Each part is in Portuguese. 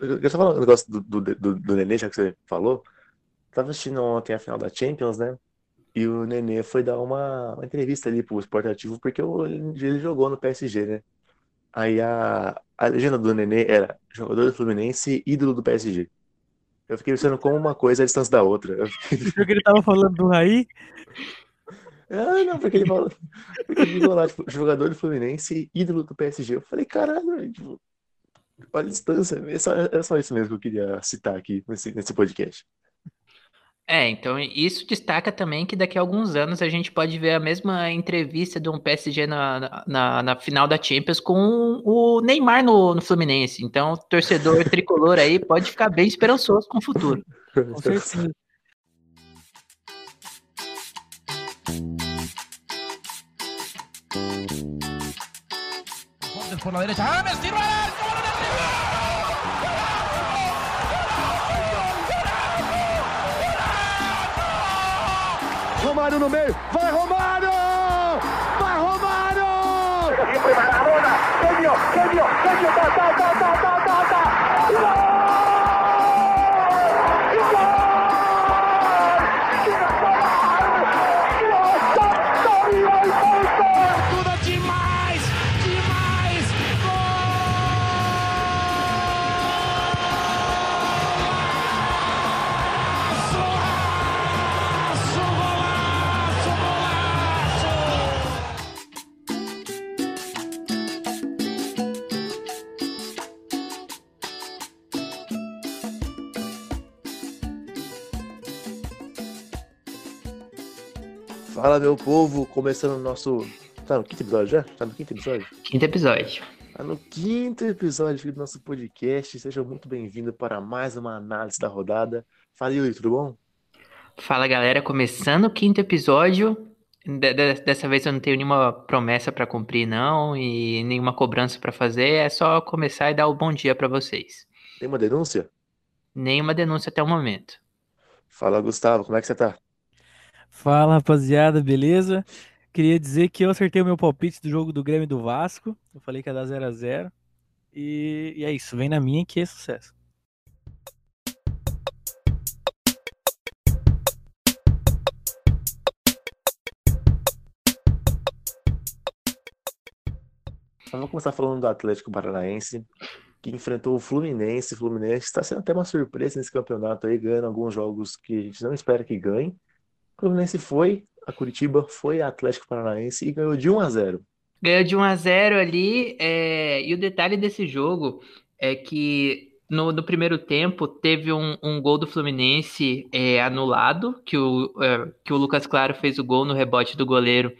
Eu só falar um negócio do, do, do, do Nenê, já que você falou. Tava assistindo ontem a final da Champions, né? E o Nenê foi dar uma, uma entrevista ali pro Sport Ativo, porque o- ele jogou no PSG, né? Aí a, a legenda do Nenê era jogador do Fluminense, ídolo do PSG. Eu fiquei pensando como uma coisa é a distância da outra. Fiquei, Porque ele tava falando do Raí. ah, não, porque ele falou, porque ele falou lá, tipo, jogador do Fluminense, ídolo do PSG. Eu falei, caralho, velho, tipo, olha a distância. É só, é só isso mesmo que eu queria citar aqui nesse, nesse podcast. É, então isso destaca também que daqui a alguns anos a gente pode ver a mesma entrevista de um PSG na, na, na final da Champions com o Neymar no, no Fluminense. Então, o torcedor tricolor aí pode ficar bem esperançoso com o futuro. Com certeza. Por la derecha. ¡James! ¡Tiro al arco! Romário no meio, vai Romário! Vai Romário! Siempre Maradona, genio, ta, ta, ta, ta, ta, ta, ta. ¡Gol! ¡Gol! Fala, meu povo, começando o nosso. Tá no quinto episódio já? Tá no quinto episódio? Quinto episódio. Tá no quinto episódio do nosso podcast. Seja muito bem-vindo para mais uma análise da rodada. Fala, Yuri, tudo bom? Fala galera, começando o quinto episódio. De- de- dessa vez eu não tenho nenhuma promessa pra cumprir, não, e nenhuma cobrança pra fazer. É só começar e dar o bom dia pra vocês. Tem uma denúncia? Nenhuma denúncia até o momento. Fala, Gustavo, como é que você tá? Fala, rapaziada, beleza? Queria dizer que eu acertei o meu palpite do jogo do Grêmio e do Vasco. Eu falei que ia dar 0x0. E, e é isso, vem na minha que é sucesso. Então, vamos começar falando do Atlético Paranaense, que enfrentou o Fluminense. O Fluminense está sendo até uma surpresa nesse campeonato aí, ganhando alguns jogos que a gente não espera que ganhe. O Fluminense foi a Curitiba, foi a Atlético Paranaense e ganhou de 1 a 0. Ganhou de 1 a 0 ali, é, e o detalhe desse jogo é que no, no primeiro tempo teve um, um gol do Fluminense é, anulado, que o, é, que o Lucas Claro fez o gol no rebote do goleiro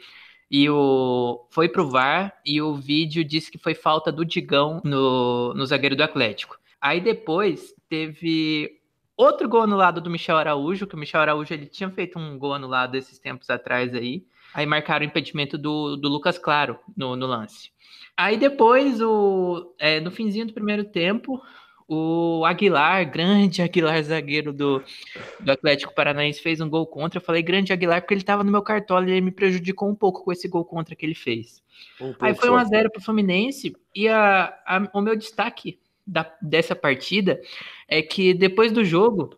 e o, foi pro VAR e o vídeo disse que foi falta do Digão no, no zagueiro do Atlético. Aí depois teve outro gol anulado do Michel Araújo, que o Michel Araújo ele tinha feito um gol anulado esses tempos atrás aí. Aí marcaram o impedimento do, do Lucas Claro no, no lance. Aí depois, o, é, no finzinho do primeiro tempo, o Aguilar, grande Aguilar, zagueiro do, do Atlético Paranaense, fez um gol contra. Eu falei grande Aguilar porque ele estava no meu cartola e ele me prejudicou um pouco com esse gol contra que ele fez. Um Aí foi só. 1x0 pro Fluminense e a, a- o meu destaque da- dessa partida é que depois do jogo,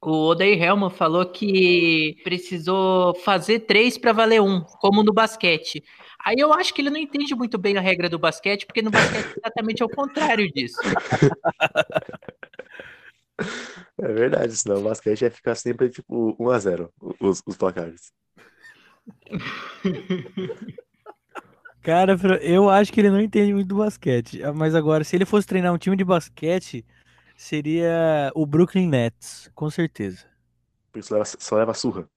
o Odair Helman falou que precisou fazer três para valer um, como no basquete. Aí eu acho que ele não entende muito bem a regra do basquete, porque no basquete é exatamente ao contrário disso. É verdade, senão o basquete ia ficar sempre tipo 1 a 0 os, os placares. Cara, eu acho que ele não entende muito do basquete. Ah, Mas agora, se ele fosse treinar um time de basquete, seria o Brooklyn Nets, com certeza. Por isso leva- só leva surra.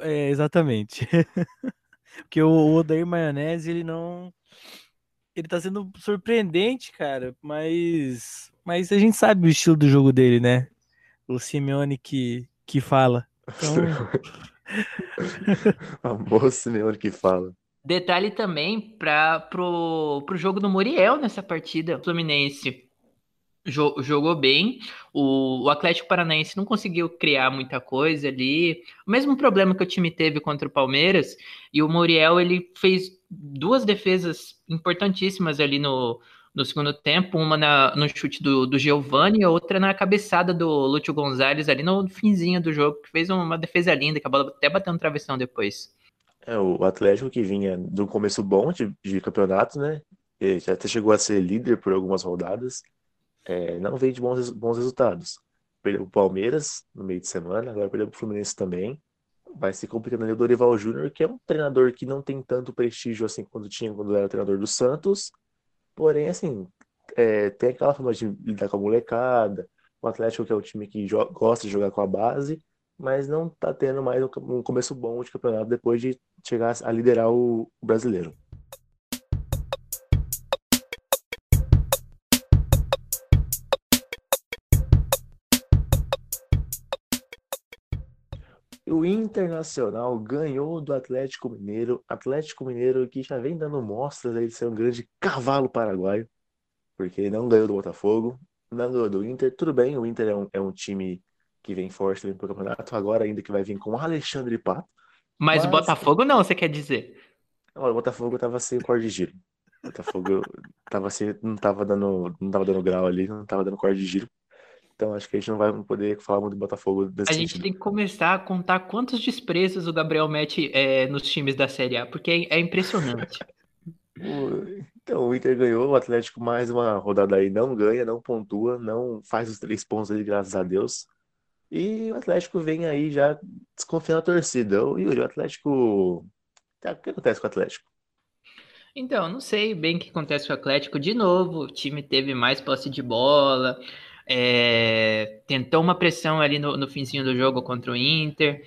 É, exatamente. Porque o Odair Maionese, ele não. Ele tá sendo surpreendente, cara, mas. Mas a gente sabe o estilo do jogo dele, né? O Simeone que, que fala. Então, Famoso Simeone que fala. Detalhe também para pro, pro jogo do Muriel nessa partida. O Fluminense jo- jogou bem. O, o Atlético Paranaense não conseguiu criar muita coisa ali. O mesmo problema que o time teve contra o Palmeiras. E o Muriel ele fez duas defesas importantíssimas ali no, no segundo tempo, uma na, no chute do, do Giovanni e outra na cabeçada do Lúcio Gonzalez ali no finzinho do jogo, que fez uma defesa linda, que a bola até bateu no travessão depois. É, o Atlético que vinha do começo bom de, de campeonato, né? Ele até chegou a ser líder por algumas rodadas. É, não veio de bons, bons resultados. Perdeu o Palmeiras no meio de semana, agora perdeu o Fluminense também. Vai se complicando ali o Dorival Júnior, que é um treinador que não tem tanto prestígio assim quando tinha quando era treinador do Santos. Porém, assim, é, tem aquela forma de lidar com a molecada. O Atlético, que é o time que gosta de jogar com a base, mas não tá tendo mais um começo bom de campeonato depois de chegar a liderar o, o brasileiro. O Internacional ganhou do Atlético Mineiro. Atlético Mineiro que já vem dando mostras de ser um grande cavalo paraguaio, porque não ganhou do Botafogo, não ganhou do Inter. Tudo bem, o Inter é um, é um time que vem forte também pro campeonato, agora ainda que vai vir com o Alexandre Pato. Mas, Mas... o Botafogo não, você quer dizer? Olha, o Botafogo tava sem corda de giro. O Botafogo tava sem, não tava dando, não tava dando grau ali, não tava dando corda de giro. Então acho que a gente não vai poder falar muito do Botafogo desse A gente sentido. tem que começar a contar quantos desprezos o Gabriel mete é, nos times da Série A, porque é, é impressionante. então, o Inter ganhou, o Atlético mais uma rodada aí não ganha, não pontua, não faz os três pontos ali, graças a Deus. E o Atlético vem aí já desconfiando a torcida. Yuri, o Atlético. Tá, o que acontece com o Atlético? Então, não sei bem o que acontece com o Atlético. De novo, o time teve mais posse de bola, é, tentou uma pressão ali no, no finzinho do jogo contra o Inter,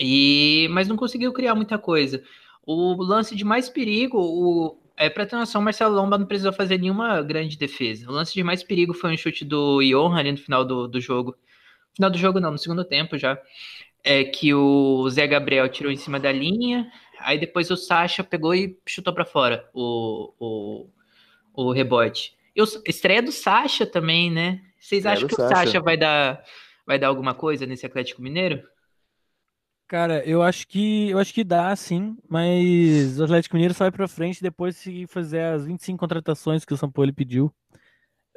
e mas não conseguiu criar muita coisa. O lance de mais perigo, o, é, para ter noção, o Marcelo Lomba não precisou fazer nenhuma grande defesa. O lance de mais perigo foi um chute do Johan ali no final do, do jogo. No final do jogo não, no segundo tempo já. É que o Zé Gabriel tirou em cima da linha, aí depois o Sacha pegou e chutou para fora o, o, o rebote. E o, estreia do Sacha também, né? Vocês acham que o Sacha vai dar, vai dar alguma coisa nesse Atlético Mineiro? Cara, eu acho que eu acho que dá, sim, mas o Atlético Mineiro só vai para frente depois de fazer as 25 contratações que o São Paulo pediu.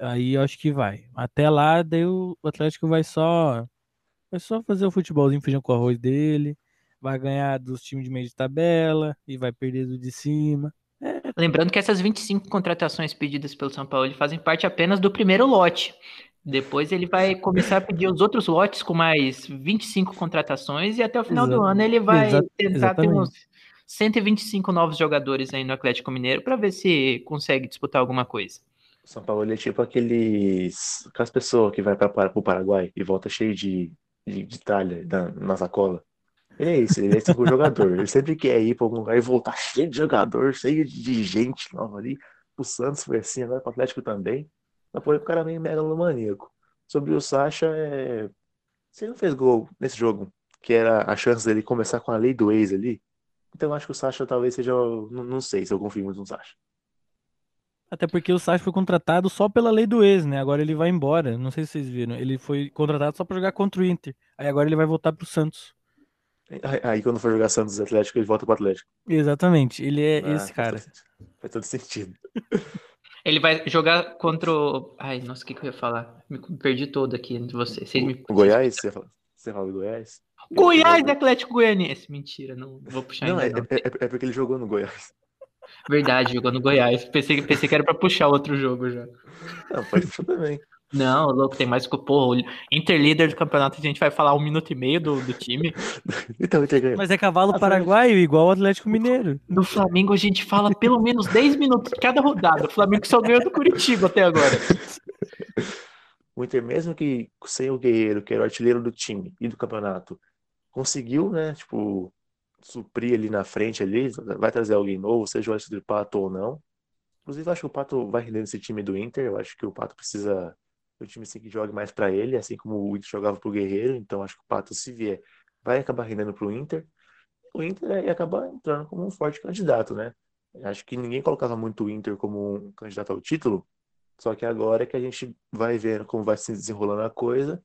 Aí eu acho que vai. Até lá, daí o Atlético vai só vai só fazer o futebolzinho feijão com arroz dele, vai ganhar dos times de meio de tabela e vai perder do de cima. Lembrando que essas 25 contratações pedidas pelo São Paulo fazem parte apenas do primeiro lote. Depois ele vai começar a pedir os outros lotes com mais 25 contratações e até o final do ano ele vai tentar exatamente. ter uns 125 novos jogadores aí no Atlético Mineiro para ver se consegue disputar alguma coisa. São Paulo é tipo aqueles aquelas pessoas que vai para o Paraguai e volta cheio de, de, de talha na, na sacola. Ele é isso, ele é esse tipo jogador. Ele sempre quer ir para algum lugar e voltar cheio de jogador, cheio de gente nova ali. O Santos foi assim, agora o Atlético também. Mas foi o cara meio megalomaníaco. Sobre o Sacha, é... se ele não fez gol nesse jogo, que era a chance dele começar com a lei do ex ali, então eu acho que o Sacha talvez seja. Não, não sei se eu confio muito no Sacha. Até porque o Sacha foi contratado só pela lei do ex, né? Agora ele vai embora. Não sei se vocês viram. Ele foi contratado só para jogar contra o Inter. Aí agora ele vai voltar pro Santos. Aí quando for jogar Santos e Atlético, ele volta pro Atlético. Exatamente, ele é ah, esse cara. Faz todo sentido. Ele vai jogar contra o. Ai, nossa, o que, que eu ia falar? Me perdi todo aqui entre vocês. vocês me... O Goiás? Você fala, você fala do Goiás? Goiás e Atlético Goianiense. Mentira, não vou puxar não, ainda. É, não, é, é, é, porque ele jogou no Goiás. Verdade, jogou no Goiás. Pensei, pensei que era pra puxar outro jogo já. Não, pode puxar também. Não, louco, tem mais que o porra. Interlíder do campeonato, a gente vai falar um minuto e meio do, do time. então, Mas é cavalo paraguaio, igual o Atlético Mineiro. No Flamengo a gente fala pelo menos 10 minutos cada rodada. O Flamengo só ganhou do Curitiba até agora. O Inter, mesmo que sem o Guerreiro, que era o artilheiro do time e do campeonato, conseguiu, né, tipo, suprir ali na frente ali, vai trazer alguém novo, seja o Alexandre Pato ou não. Inclusive, acho que o Pato vai render nesse time do Inter. Eu acho que o Pato precisa o time assim, que jogue mais para ele, assim como o Inter jogava para o Guerreiro. Então acho que o Pato, se vier, vai acabar rendendo para o Inter. O Inter aí acaba entrando como um forte candidato, né? Acho que ninguém colocava muito o Inter como um candidato ao título. Só que agora que a gente vai vendo como vai se desenrolando a coisa,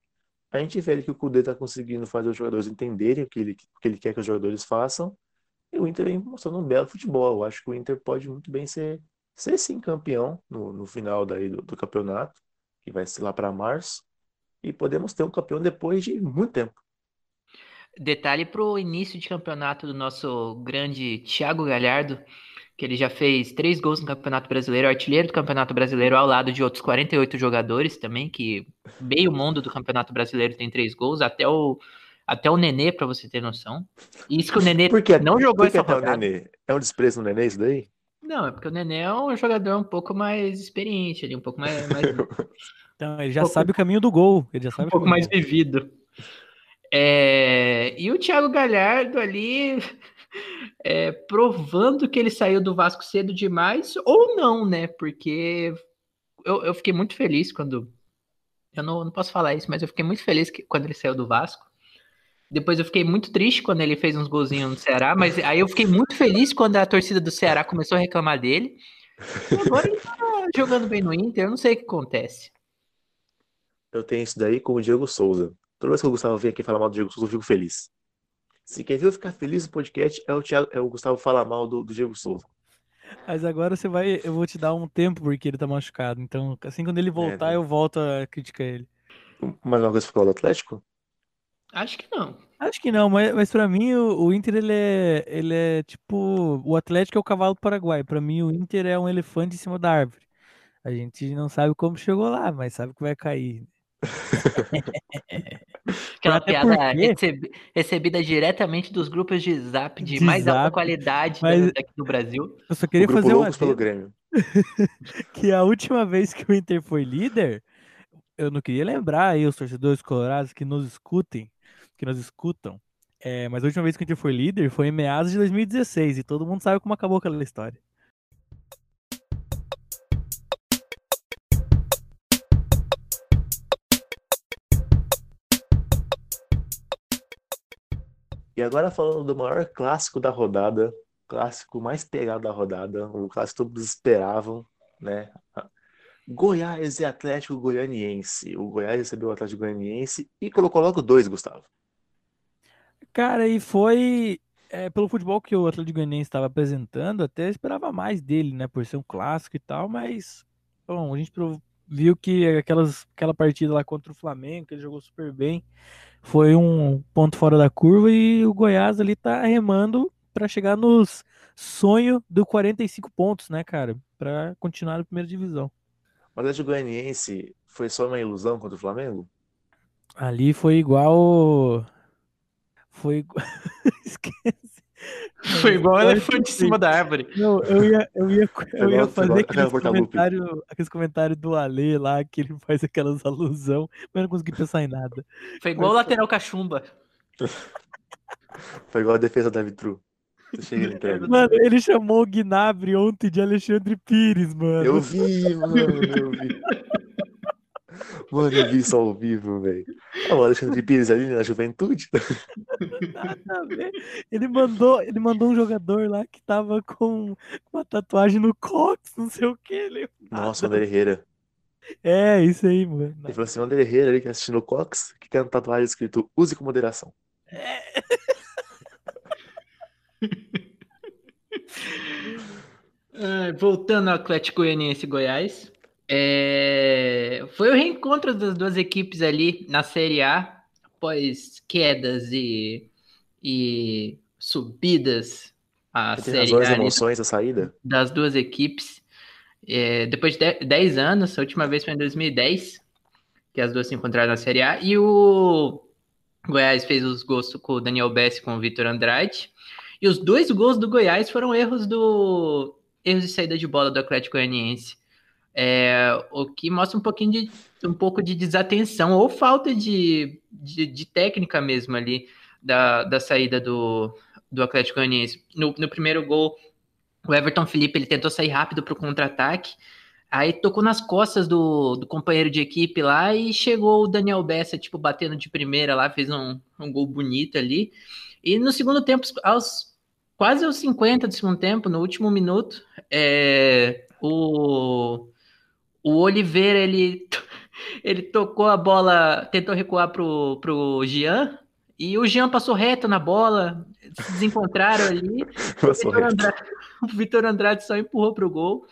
a gente vê que o Kudê está conseguindo fazer os jogadores entenderem o que, ele, o que ele quer que os jogadores façam. E o Inter vem mostrando um belo futebol. Eu acho que o Inter pode muito bem ser ser sim campeão no, no final daí do, do campeonato, que vai ser lá para março, e podemos ter um campeão depois de muito tempo. Detalhe para o início de campeonato do nosso grande Thiago Galhardo, que ele já fez três gols no Campeonato Brasileiro, artilheiro do Campeonato Brasileiro, ao lado de outros 48 jogadores também, que meio mundo do Campeonato Brasileiro tem três gols, até o, até o Nenê, para você ter noção. E isso que o Nenê Por que, não jogou por que essa até o rodada. Nenê? É um desprezo no Nenê isso daí? Não, é porque o Nenê é um jogador um pouco mais experiente ali, um pouco mais, mais Então, ele já pouco- sabe o caminho do gol. Ele já sabe um o pouco mais vivido. É, e o Thiago Galhardo ali é, provando que ele saiu do Vasco cedo demais, ou não, né? Porque eu, eu fiquei muito feliz quando. Eu não, não posso falar isso, mas eu fiquei muito feliz que, quando ele saiu do Vasco. Depois eu fiquei muito triste quando ele fez uns golzinhos no Ceará, mas aí eu fiquei muito feliz quando a torcida do Ceará começou a reclamar dele. E agora ele tá jogando bem no Inter, eu não sei o que acontece. Eu tenho isso daí com o Diego Souza. Toda vez que o Gustavo vem aqui falar mal do Diego Souza, eu fico feliz. Se quem viu ficar feliz no podcast é o, Thiago, é o Gustavo falar mal do, do Diego Souza. Mas agora você vai. Eu vou te dar um tempo porque ele tá machucado. Então, assim quando ele voltar, né? eu volto a criticar ele. Mais uma coisa falar do Atlético? Acho que não. Acho que não, mas, mas para mim o, o Inter ele é, ele é tipo. O Atlético é o cavalo do Paraguai. Pra mim o Inter é um elefante em cima da árvore. A gente não sabe como chegou lá, mas sabe que vai cair. Aquela Até piada porque- recebida diretamente dos grupos de zap de, De mais alta zap, qualidade mas- daqui do Brasil. Eu só queria fazer um Loucos pelo Grêmio. que a última vez que o Inter foi líder, eu não queria lembrar aí os torcedores colorados que nos escutem, que nos escutam. é, mas a última vez que o Inter foi líder foi em meados de 2016 e todo mundo sabe como acabou aquela história. E agora falando do maior clássico da rodada, clássico mais pegado da rodada, o clássico que todos esperavam, né? Goiás e Atlético Goianiense. O Goiás recebeu o Atlético Goianiense e colocou logo dois, Gustavo. Cara, e foi é, pelo futebol que o Atlético Goianiense estava apresentando, até esperava mais dele, né, por ser um clássico e tal, mas bom, a gente viu que aquelas, aquela partida lá contra o Flamengo, que ele jogou super bem, foi um ponto fora da curva e o Goiás ali tá remando para chegar nos sonho do 45 pontos, né, cara, para continuar na primeira divisão. O Atlético Goianiense foi só uma ilusão contra o Flamengo? Ali foi igual foi igual... Foi igual Agora elefante em cima da árvore. Não, eu ia, eu ia, eu ia fazer igual aquela aqueles comentários, aqueles comentários do Ale lá, que ele faz aquelas alusão, mas eu não consegui pensar em nada. Foi igual o lateral cachumba. Foi igual a defesa da Vitru. Mano, ele chamou o Gnabry ontem de Alexandre Pires, mano. Eu vi, mano, eu vi. Mano, eu vi isso ao vivo, velho. Ah, o Alexandre Pires ali na juventude. Ele mandou, ele mandou um jogador lá que tava com uma tatuagem no cox, não sei o que. Ele... Nossa, o André Herrera. É, isso aí, mano. Ele falou assim: o André Herrera ali que tá assistindo o Cox, que tem uma tatuagem escrito use com moderação. Ah, voltando ao Atlético Goianiense Goiás, é, foi o reencontro das duas equipes ali na Série A, após quedas e, e subidas a Série razões A e ali emoções a saída. das duas equipes. É, depois de 10 anos, a última vez foi em 2010, que as duas se encontraram na Série A, e o Goiás fez os gols com o Daniel Bessi e com o Vitor Andrade. E os dois gols do Goiás foram erros do erros de saída de bola do Atlético Goianiense. É, o que mostra um pouquinho de um pouco de desatenção ou falta de, de, de técnica mesmo ali da, da saída do, do Atlético Goianiense. No, no primeiro gol, o Everton Felipe ele tentou sair rápido para o contra-ataque, aí tocou nas costas do, do companheiro de equipe lá e chegou o Daniel Bessa, tipo, batendo de primeira lá, fez um, um gol bonito ali. E no segundo tempo, aos quase aos 50 do segundo tempo, no último minuto, é, o, o Oliveira ele, ele tocou a bola, tentou recuar pro, pro Jean, e o Jean passou reto na bola, se desencontraram ali. O Vitor. Andrade, o Vitor Andrade só empurrou pro gol.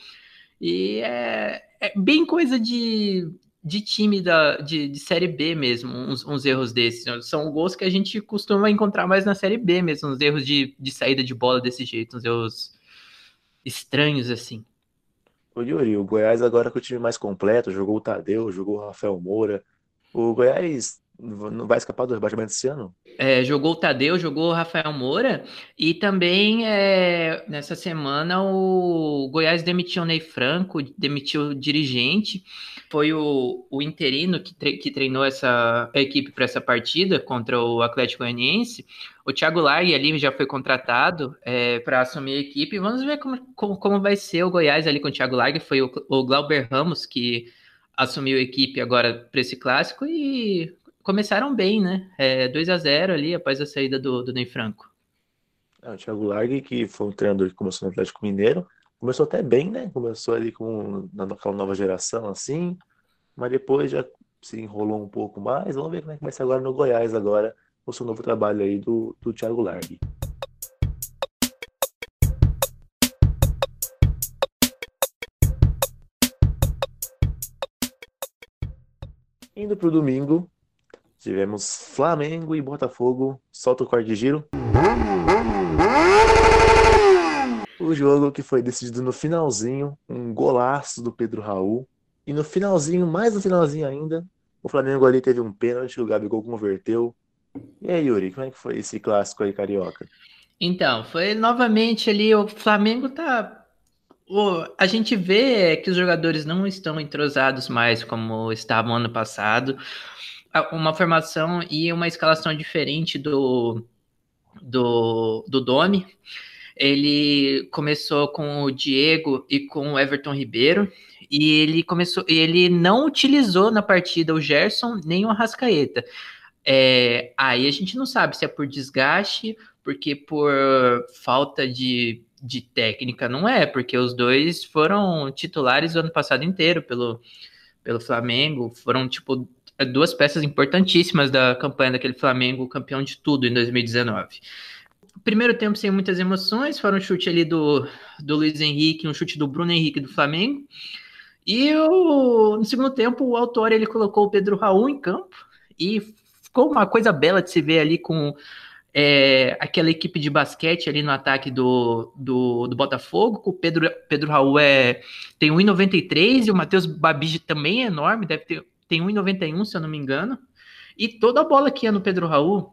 E é, é bem coisa de, de time da, de, de Série B mesmo, uns, uns, erros desses. São gols que a gente costuma encontrar mais na Série B mesmo, uns erros de, de saída de bola desse jeito, uns erros estranhos assim. Ô Yuri, o Goiás agora com o time mais completo, jogou o Tadeu, jogou o Rafael Moura. O Goiás não vai escapar do rebaixamento esse ano? É, jogou o Tadeu, jogou o Rafael Moura e também é, nessa semana o Goiás demitiu o Ney Franco, demitiu o dirigente, foi o, o interino que, tre que treinou essa equipe para essa partida contra o Atlético Goianiense. O Thiago Largue ali já foi contratado é, para assumir a equipe. Vamos ver como, como, como, vai ser o Goiás ali com o Thiago Largue. Foi o, o Glauber Ramos que assumiu a equipe agora para esse clássico e começaram bem, né? É, 2 a 0 ali após a saída do, do Ney Franco. É, o Thiago Largue, que foi um treinador que começou no Atlético Mineiro, começou até bem, né? Começou ali com naquela nova geração assim, mas depois já se enrolou um pouco mais. Vamos ver como é que vai ser agora no Goiás agora, o seu novo trabalho aí do, do Thiago Largue. Indo para o domingo, Tivemos Flamengo e Botafogo. Solta o quarto de giro. O jogo que foi decidido no finalzinho, um golaço do Pedro Raul. E no finalzinho, mais no finalzinho ainda, o Flamengo ali teve um pênalti, o Gabigol converteu. E aí, Yuri, como é que foi esse clássico aí, carioca? Então, foi novamente ali, o Flamengo tá. O, a gente vê que os jogadores não estão entrosados mais como estavam ano passado uma formação e uma escalação diferente do, do, do Domi. Ele começou com o Diego e com o Everton Ribeiro, e ele começou, ele não utilizou na partida o Gerson nem o Arrascaeta. É, aí a gente não sabe se é por desgaste, porque por falta de, de técnica, não é, porque os dois foram titulares o ano passado inteiro pelo, pelo Flamengo, foram tipo duas peças importantíssimas da campanha daquele Flamengo campeão de tudo em 2019. Primeiro tempo sem muitas emoções, foram um chute ali do, do Luiz Henrique, um chute do Bruno Henrique do Flamengo. E o, no segundo tempo, o autor ele colocou o Pedro Raul em campo e ficou uma coisa bela de se ver ali com é, aquela equipe de basquete ali no ataque do, do, do Botafogo. O Pedro, Pedro Raul é, tem 1,93 e o Matheus Babige também é enorme, deve ter tem 1,91, se eu não me engano. E toda a bola que ia no Pedro Raul,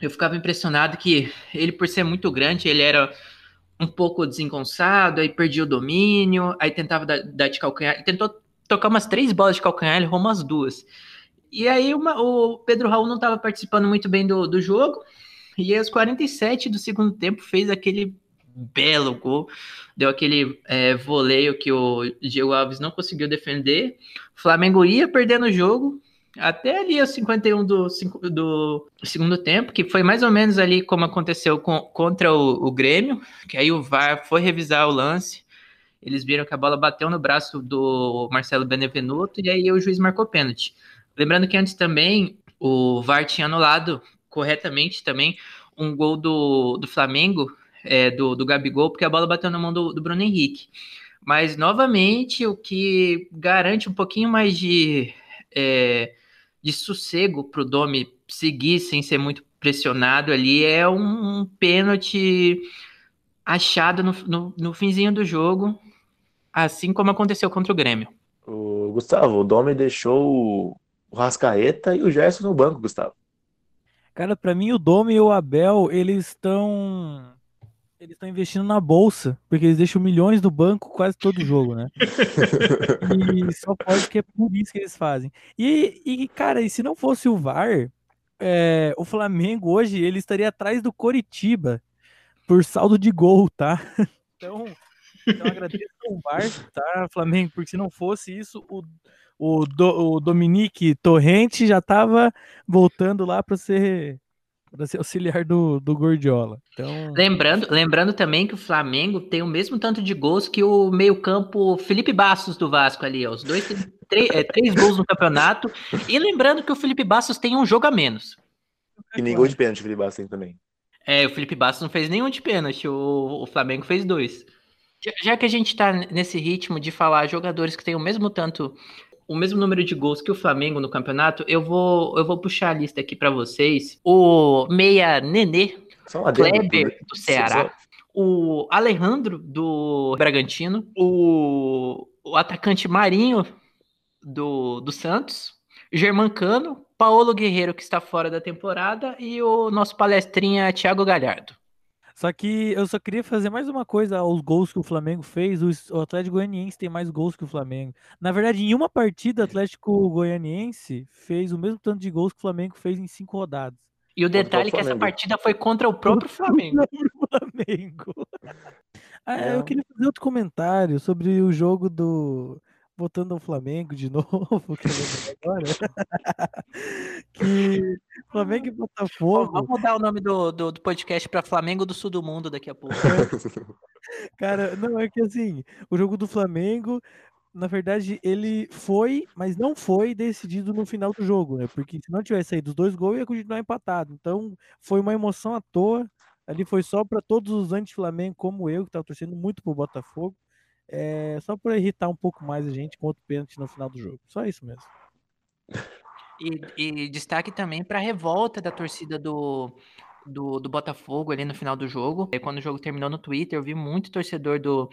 eu ficava impressionado que ele, por ser muito grande, ele era um pouco desengonçado, aí perdia o domínio, aí tentava dar, dar de calcanhar, tentou tocar umas três bolas de calcanhar, ele errou umas duas. E aí uma, o Pedro Raul não estava participando muito bem do, do jogo, e aos 47 do segundo tempo fez aquele belo gol, deu aquele é, voleio que o Diego Alves não conseguiu defender. O Flamengo ia perdendo o jogo até ali os 51 do, do segundo tempo, que foi mais ou menos ali como aconteceu com, contra o, o Grêmio, que aí o VAR foi revisar o lance. Eles viram que a bola bateu no braço do Marcelo Benevenuto e aí o juiz marcou pênalti. Lembrando que antes também o VAR tinha anulado corretamente também um gol do, do Flamengo é, do, do Gabigol, porque a bola bateu na mão do, do Bruno Henrique. Mas, novamente, o que garante um pouquinho mais de, é, de sossego para o Domi seguir sem ser muito pressionado ali é um, um pênalti achado no, no, no, finzinho do jogo, assim como aconteceu contra o Grêmio. O Gustavo, o Domi deixou o Rascaeta e o Gerson no banco, Gustavo. Cara, para mim o Domi e o Abel, eles estão eles estão investindo na bolsa, porque eles deixam milhões no banco quase todo jogo, né? e só pode que é por isso que eles fazem. E, e cara, e se não fosse o VAR, é, o Flamengo hoje ele estaria atrás do Coritiba por saldo de gol, tá? Então, então agradeço o VAR, tá, Flamengo? Porque se não fosse isso, o, o, Do, o Dominique Torrente já tava voltando lá para ser para ser auxiliar do, do Gordiola. Então... Lembrando, lembrando também que o Flamengo tem o mesmo tanto de gols que o meio-campo Felipe Bastos do Vasco ali. Ó. Os dois têm três, é, três gols no campeonato. E lembrando que o Felipe Bastos tem um jogo a menos. E nem gol de pênalti o Felipe Bastos tem também. É, o Felipe Bastos não fez nenhum de pênalti, o, o Flamengo fez dois. Já, que a gente tá nesse ritmo de falar jogadores que têm o mesmo tanto, o mesmo número de gols que o Flamengo no campeonato, eu vou, eu vou puxar a lista aqui para vocês. O meia Nenê, Kleber do Ceará, o Alejandro do Bragantino, o, o atacante Marinho do, do Santos, Germancano, Paulo Guerreiro que está fora da temporada e o nosso palestrinha Thiago Galhardo. Só que eu só queria fazer mais uma coisa aos gols que o Flamengo fez. O o Atlético Goianiense tem mais gols que o Flamengo. Na verdade, em uma partida, o Atlético Goianiense fez o mesmo tanto de gols que o Flamengo fez em cinco rodadas. E o o detalhe é que essa partida foi contra o próprio Flamengo. Flamengo. Ah, É. eu queria fazer outro comentário sobre o jogo do. Voltando ao Flamengo de novo, que agora. que Flamengo e Botafogo. Vamos mudar o nome do, do, do podcast para Flamengo do Sul do Mundo daqui a pouco. Cara, não, é que assim, o jogo do Flamengo, na verdade, ele foi, mas não foi decidido no final do jogo, né? Porque se não tivesse saído os dois gols, ia continuar empatado. Então, foi uma emoção à toa. Ali foi só para todos os anti-Flamengo, como eu, que tava torcendo muito pro Botafogo. É, só para irritar um pouco mais a gente com outro pênalti no final do jogo. Só isso mesmo. E, e destaque também para a revolta da torcida do, do, do Botafogo ali no final do jogo. E quando o jogo terminou no Twitter, eu vi muito torcedor do,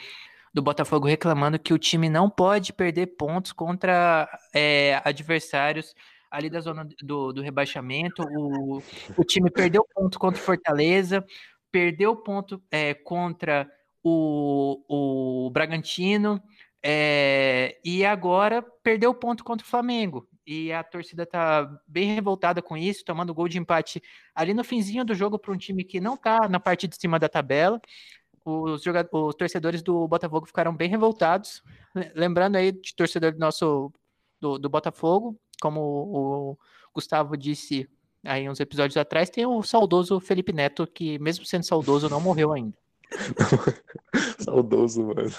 do Botafogo reclamando que o time não pode perder pontos contra é, adversários ali da zona do, do rebaixamento. O, o time perdeu ponto contra Fortaleza, perdeu ponto é, contra o, o Bragantino. é, e agora perdeu ponto contra o Flamengo. E a torcida tá bem revoltada com isso, tomando gol de empate ali no finzinho do jogo para um time que não tá na parte de cima da tabela. Os, os torcedores do Botafogo ficaram bem revoltados. Le- Lembrando aí de torcedor do nosso do, do Botafogo, como o Gustavo disse aí uns episódios atrás, tem o saudoso Felipe Neto, que mesmo sendo saudoso, não morreu ainda. Saudoso, mano.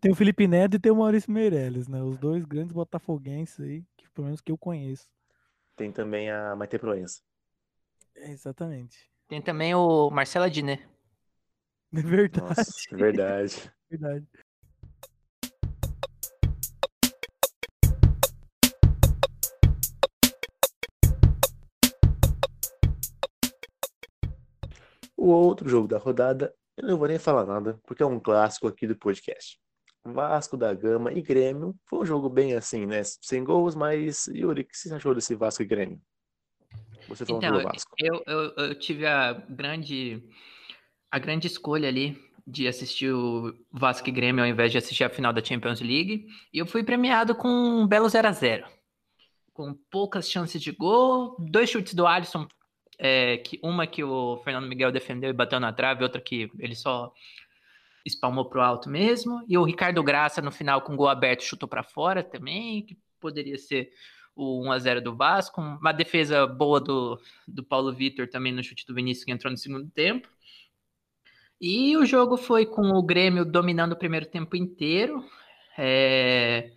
Tem o Felipe Neto e tem o Maurício Meirelles, né? Os dois grandes botafoguenses aí, que pelo menos que eu conheço. Tem também a Maite Proença. É, exatamente. Tem também o Marcelo Adnet. É verdade, Nossa, é verdade. verdade. O outro jogo da rodada, eu não vou nem falar nada, porque é um clássico aqui do podcast. Vasco da Gama e Grêmio. Foi um jogo bem assim, né? Sem gols, mas Yuri, o que você achou desse Vasco e Grêmio? Você falou Então, do Vasco. Eu, eu, eu tive a grande, a grande escolha ali de assistir o Vasco e Grêmio ao invés de assistir a final da Champions League. E eu fui premiado com um belo 0 a 0 Com poucas chances de gol, dois chutes do Alisson, é, que, uma que o Fernando Miguel defendeu e bateu na trave, outra que ele só espalmou pro alto mesmo. E o Ricardo Graça no final com gol aberto chutou para fora também, que poderia ser o 1 a 0 do Vasco, uma defesa boa do, do Paulo Vitor também no chute do Vinícius que entrou no segundo tempo. E o jogo foi com o Grêmio dominando o primeiro tempo inteiro. é,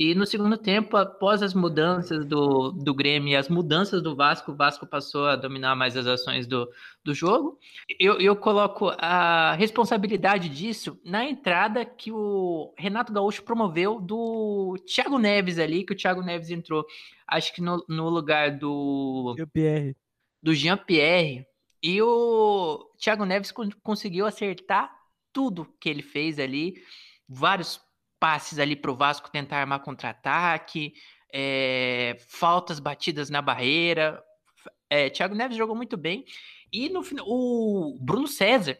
E no segundo tempo, após as mudanças do, do Grêmio e as mudanças do Vasco, o Vasco passou a dominar mais as ações do, do jogo. Eu, eu coloco a responsabilidade disso na entrada que o Renato Gaúcho promoveu do Thiago Neves ali, que o Thiago Neves entrou, acho que no, no lugar do E o Pierre. do Jean-Pierre. E o Thiago Neves con- conseguiu acertar tudo que ele fez ali. Vários passes ali pro Vasco tentar armar contra-ataque, é, faltas batidas na barreira. É, Thiago Neves jogou muito bem. E no final, o Bruno César,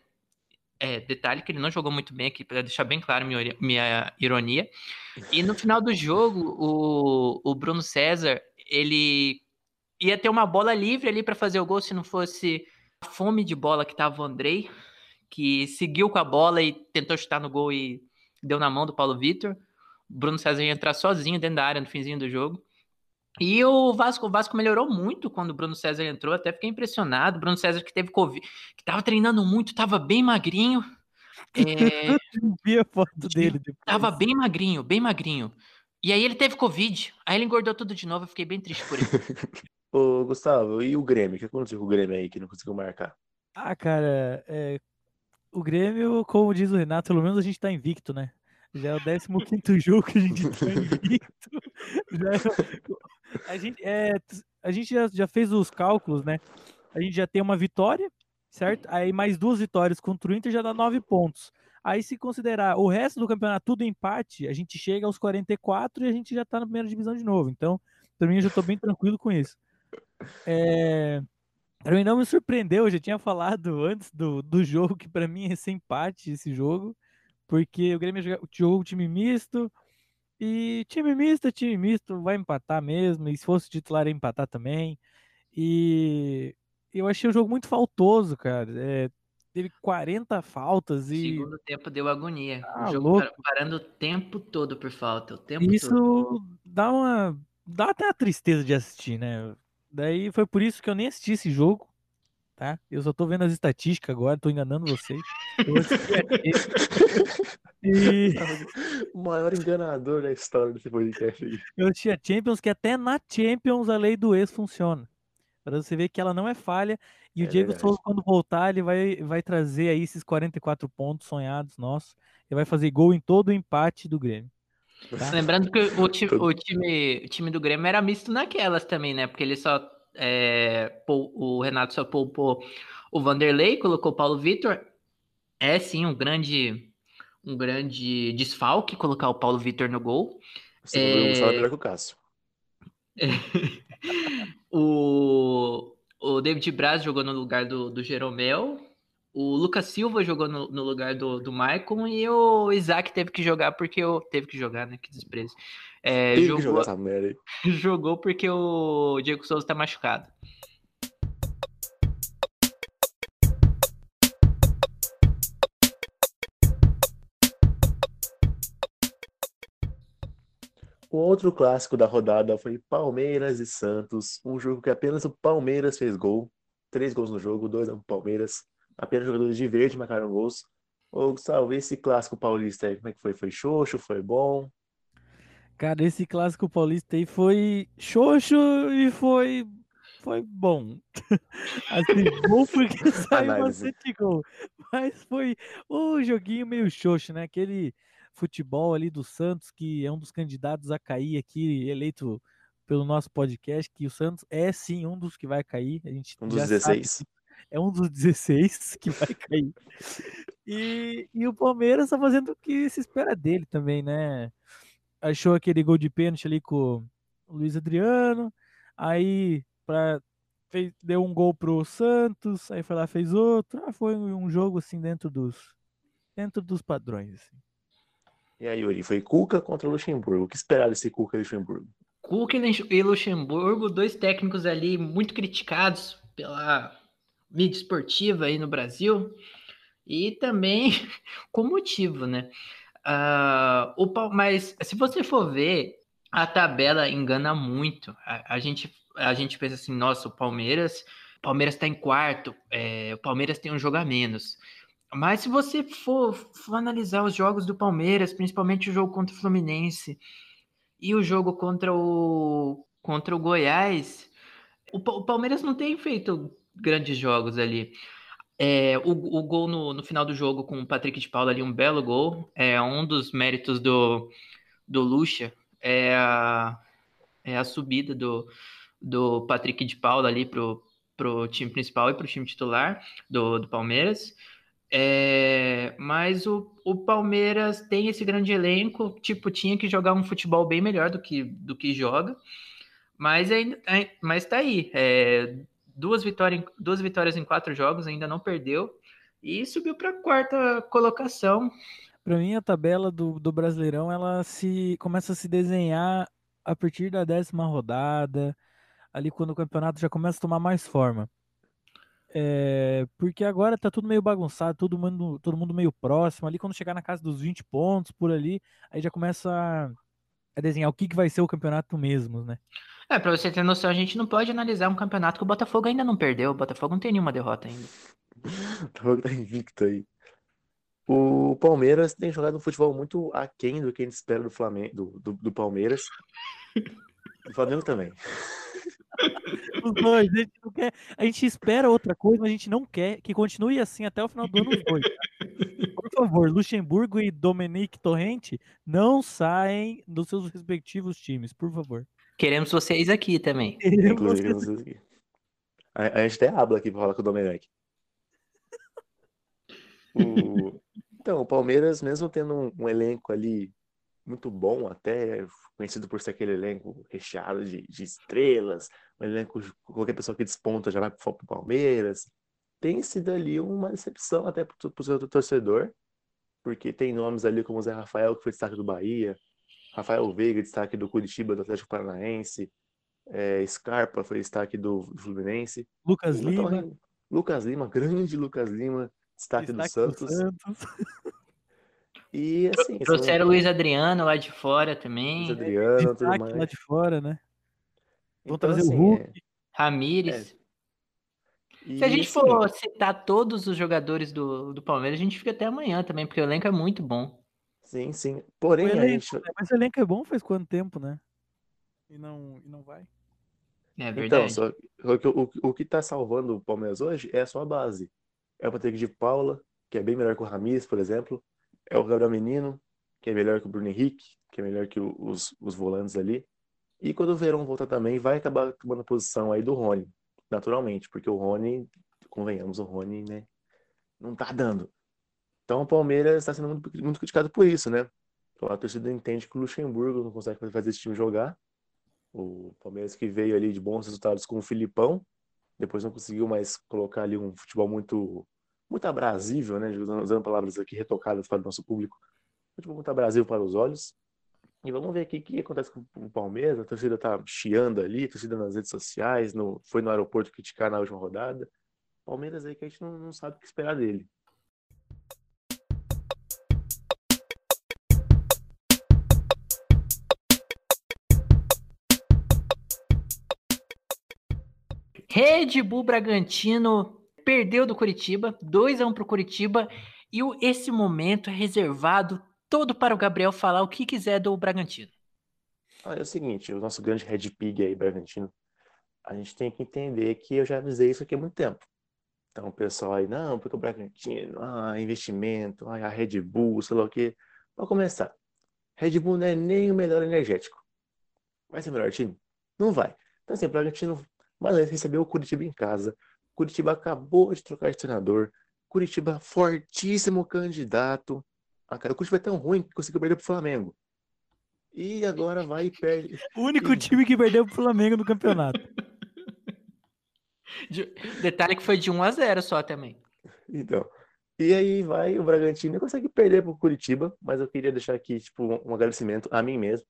é, detalhe que ele não jogou muito bem aqui, para deixar bem claro minha, minha ironia. E no final do jogo, o, o Bruno César, ele ia ter uma bola livre ali para fazer o gol se não fosse a fome de bola que tava o Andrei, que seguiu com a bola e tentou chutar no gol e deu na mão do Paulo Vitor. O Bruno César ia entrar sozinho dentro da área no finzinho do jogo. E o Vasco, o Vasco melhorou muito quando o Bruno César entrou, até fiquei impressionado. O Bruno César que teve Covid, que tava treinando muito, tava bem magrinho. É, Eu vi a foto dele depois. tava bem magrinho, bem magrinho. E aí ele teve Covid, aí ele engordou tudo de novo, eu fiquei bem triste por ele. Ô, Gustavo, e o Grêmio? O que aconteceu com o Grêmio aí que não conseguiu marcar? Ah, cara, é, O Grêmio, como diz o Renato, pelo menos a gente tá invicto, né? Já é o 15 jogo que a gente tá invicto. Já é- a gente, é, a gente já, já fez os cálculos, né? A gente já tem uma vitória, certo? Aí mais duas vitórias contra o Inter já dá nove pontos. Aí, se considerar o resto do campeonato tudo empate, a gente chega aos 44 e a gente já tá na primeira divisão de novo. Então, pra mim, eu já tô bem tranquilo com isso. É... Pra mim, não me surpreendeu. Eu já tinha falado antes do, do jogo que pra mim é sem empate esse jogo, porque o Grêmio jogou time misto. E time misto, é time misto, vai empatar mesmo. E se fosse titular, ia empatar também. E eu achei o jogo muito faltoso, cara. É, teve 40 faltas e Segundo tempo deu agonia. Ah, o jogo louco. par- parando o tempo todo por falta. O tempo isso todo. dá uma. dá até a tristeza de assistir, né? Daí foi por isso que eu nem assisti esse jogo, tá? Eu só tô vendo as estatísticas agora, tô enganando vocês. E O maior enganador da história desse podcast aí. eu assisti a Champions, que até na Champions a lei do ex funciona. Pra você ver que ela não é falha. E É o Diego. Souza, quando voltar, ele vai, vai trazer aí esses 44 pontos sonhados nossos. Ele vai fazer gol em todo o empate do Grêmio. Tá? Lembrando que o, ti- o time, o time do Grêmio era misto naquelas também, né? Porque ele só. é, o Renato só poupou o Vanderlei, colocou o Paulo Vitor. É sim um grande. Um grande desfalque colocar o Paulo Vitor no gol. Gustavo é melhor que o Cássio. O, o David Braz jogou no lugar do, do Jeromel. O Lucas Silva jogou no, no lugar do, do Maicon e o Isaac teve que jogar porque o. Teve que jogar, né? Que desprezo. É, Tem que jogou, jogar essa merda aí. jogou porque o Diego Souza tá machucado. O outro clássico da rodada foi Palmeiras e Santos, um jogo que apenas o Palmeiras fez gol. Três gols no jogo, dois no Palmeiras. Apenas jogadores de verde marcaram gols. Ô, Gustavo, esse clássico paulista aí, como é que foi? Foi xoxo? Foi bom? Cara, esse clássico paulista aí foi xoxo e foi foi bom. Assim, bom porque saiu bastante gol. Mas foi o joguinho meio xoxo, né? Aquele futebol ali do Santos, que é um dos candidatos a cair aqui, eleito pelo nosso podcast, que o Santos é sim um dos que vai cair. A gente Um dos já sabe 16. É um dos 16 que vai cair. E, e o Palmeiras tá fazendo o que se espera dele também, né? Achou aquele gol de pênalti ali com o Luiz Adriano, aí pra, fez, deu um gol pro Santos, aí foi lá fez outro. Ah, foi um jogo assim dentro dos dentro dos padrões. assim. E aí, Yuri, foi Cuca contra Luxemburgo. O que esperar desse Cuca e Luxemburgo? Cook e Luxemburgo, dois técnicos ali muito criticados pela mídia esportiva aí no Brasil e também com motivo, né? Ah, o, mas se você for ver, a tabela engana muito. A, a gente, a gente pensa assim, nossa, o Palmeiras, o Palmeiras está em quarto, é, o Palmeiras tem um jogo a menos. Mas se você for, for analisar os jogos do Palmeiras, principalmente o jogo contra o Fluminense, e o jogo contra o contra o Goiás, o, o Palmeiras não tem feito grandes jogos ali. É, o, o gol no, no final do jogo com o Patrick de Paula ali, um belo gol. É um dos méritos do, do Lucha, é a, é a subida do, do Patrick de Paula ali pro, pro time principal e pro time titular do, do Palmeiras. É, mas o, o Palmeiras tem esse grande elenco, tipo, tinha que jogar um futebol bem melhor do que, do que joga, mas ainda ai- mas tá aí. é, duas, vitórias, em- duas vitórias em quatro jogos, ainda não perdeu, e subiu para quarta colocação. Pra mim, a tabela do, do Brasileirão, ela se começa a se desenhar a partir da décima rodada, ali quando o campeonato já começa a tomar mais forma. É, porque agora tá tudo meio bagunçado, todo mundo, todo mundo meio próximo. Ali quando chegar na casa dos 20 pontos por ali, aí já começa a, a desenhar o que, que vai ser o campeonato mesmo, né? É, para você ter noção, a gente não pode analisar um campeonato que o Botafogo ainda não perdeu. O Botafogo não tem nenhuma derrota ainda. O jogo tá invicto aí. O Palmeiras tem jogado um futebol muito aquém do que a gente espera do Flamengo, do, do, do Palmeiras. Do Flamengo também. Os dois, a gente não quer. A gente espera outra coisa, mas a gente não quer que continue assim até o final do ano dois. Por favor, Luxemburgo e Dominique Torrente não saem dos seus respectivos times, por favor. Queremos vocês aqui também. Queremos Inclusive, vocês- vocês aqui. A, a gente até habla aqui pra falar com o Domenech. O- Então, o Palmeiras, mesmo tendo um, um elenco ali muito bom, até conhecido por ser aquele elenco recheado de, de estrelas, um elenco, de- qualquer pessoa que desponta já vai pro, pro Palmeiras, tem sido ali uma decepção até pro, pro seu torcedor, porque tem nomes ali como o Zé Rafael, que foi destaque do Bahia, Rafael Veiga, destaque do Curitiba, do Atlético Paranaense, é, Scarpa foi destaque do Fluminense. Lucas Então, Lima, hein, Lucas Lima, grande Lucas Lima, destaque, do destaque do Santos. Santos. E assim, Trouxeram o Luiz Adriano lá de fora Luiz também. Adriano, tudo Destaque lá mais. de fora, né? Vão Então, trazer o assim, Hulk. Ramires. é, Se a gente assim, for citar todos os jogadores do, do Palmeiras, a gente fica até amanhã também, porque o elenco é muito bom. Sim, sim. O Porém, a elenco, gente. né? Mas o elenco é bom faz quanto tempo, né? E não, e não vai. É Então, verdade. só, só o, o que tá salvando o Palmeiras hoje é a sua base. É o Patrick de Paula, que é bem melhor que o Ramis, por exemplo. É o Gabriel Menino, que é melhor que o Bruno Henrique, que é melhor que o- os, os volantes ali. E quando o Verão voltar também, vai acabar tomando a posição aí do Rony, naturalmente, porque o Rony, convenhamos, o Rony, né, não tá dando. Então o Palmeiras está sendo muito, muito criticado por isso, né? Então, a torcida entende que o Luxemburgo não consegue fazer esse time jogar. O Palmeiras que veio ali de bons resultados com o Filipão, depois não conseguiu mais colocar ali um futebol muito muito abrasível, né? Usando, palavras aqui retocadas para o nosso público. Futebol muito abrasivo para os olhos. E vamos ver aqui o que acontece com o Palmeiras. A torcida tá chiando ali, a torcida nas redes sociais, no, foi no aeroporto criticar na última rodada. Palmeiras aí que a gente não, não sabe o que esperar dele. Red Bull Bragantino perdeu do Curitiba, 2 a 1 pro Curitiba, e o- esse momento é reservado todo para o Gabriel falar o que quiser do Bragantino. Ah, é o seguinte, o nosso grande Red Pig aí, Bragantino, a gente tem que entender que eu já avisei isso aqui há muito tempo. Então, o pessoal aí, não, porque o Bragantino, ah, investimento, ah, a Red Bull, sei lá o quê. Para começar, Red Bull não é nem o melhor energético. Vai ser o melhor time? Não vai. Então, assim, o Bragantino, mas recebeu o Curitiba em casa. Curitiba acabou de trocar de treinador. Curitiba, fortíssimo candidato. Ah, cara, o Curitiba é tão ruim que conseguiu perder pro Flamengo. E agora vai e perde. O único time que perdeu pro Flamengo no campeonato. De- Detalhe que foi de 1 a 0 só também. Então, e aí vai o Bragantino e consegue perder pro Curitiba, mas eu queria deixar aqui, tipo, um, um agradecimento a mim mesmo,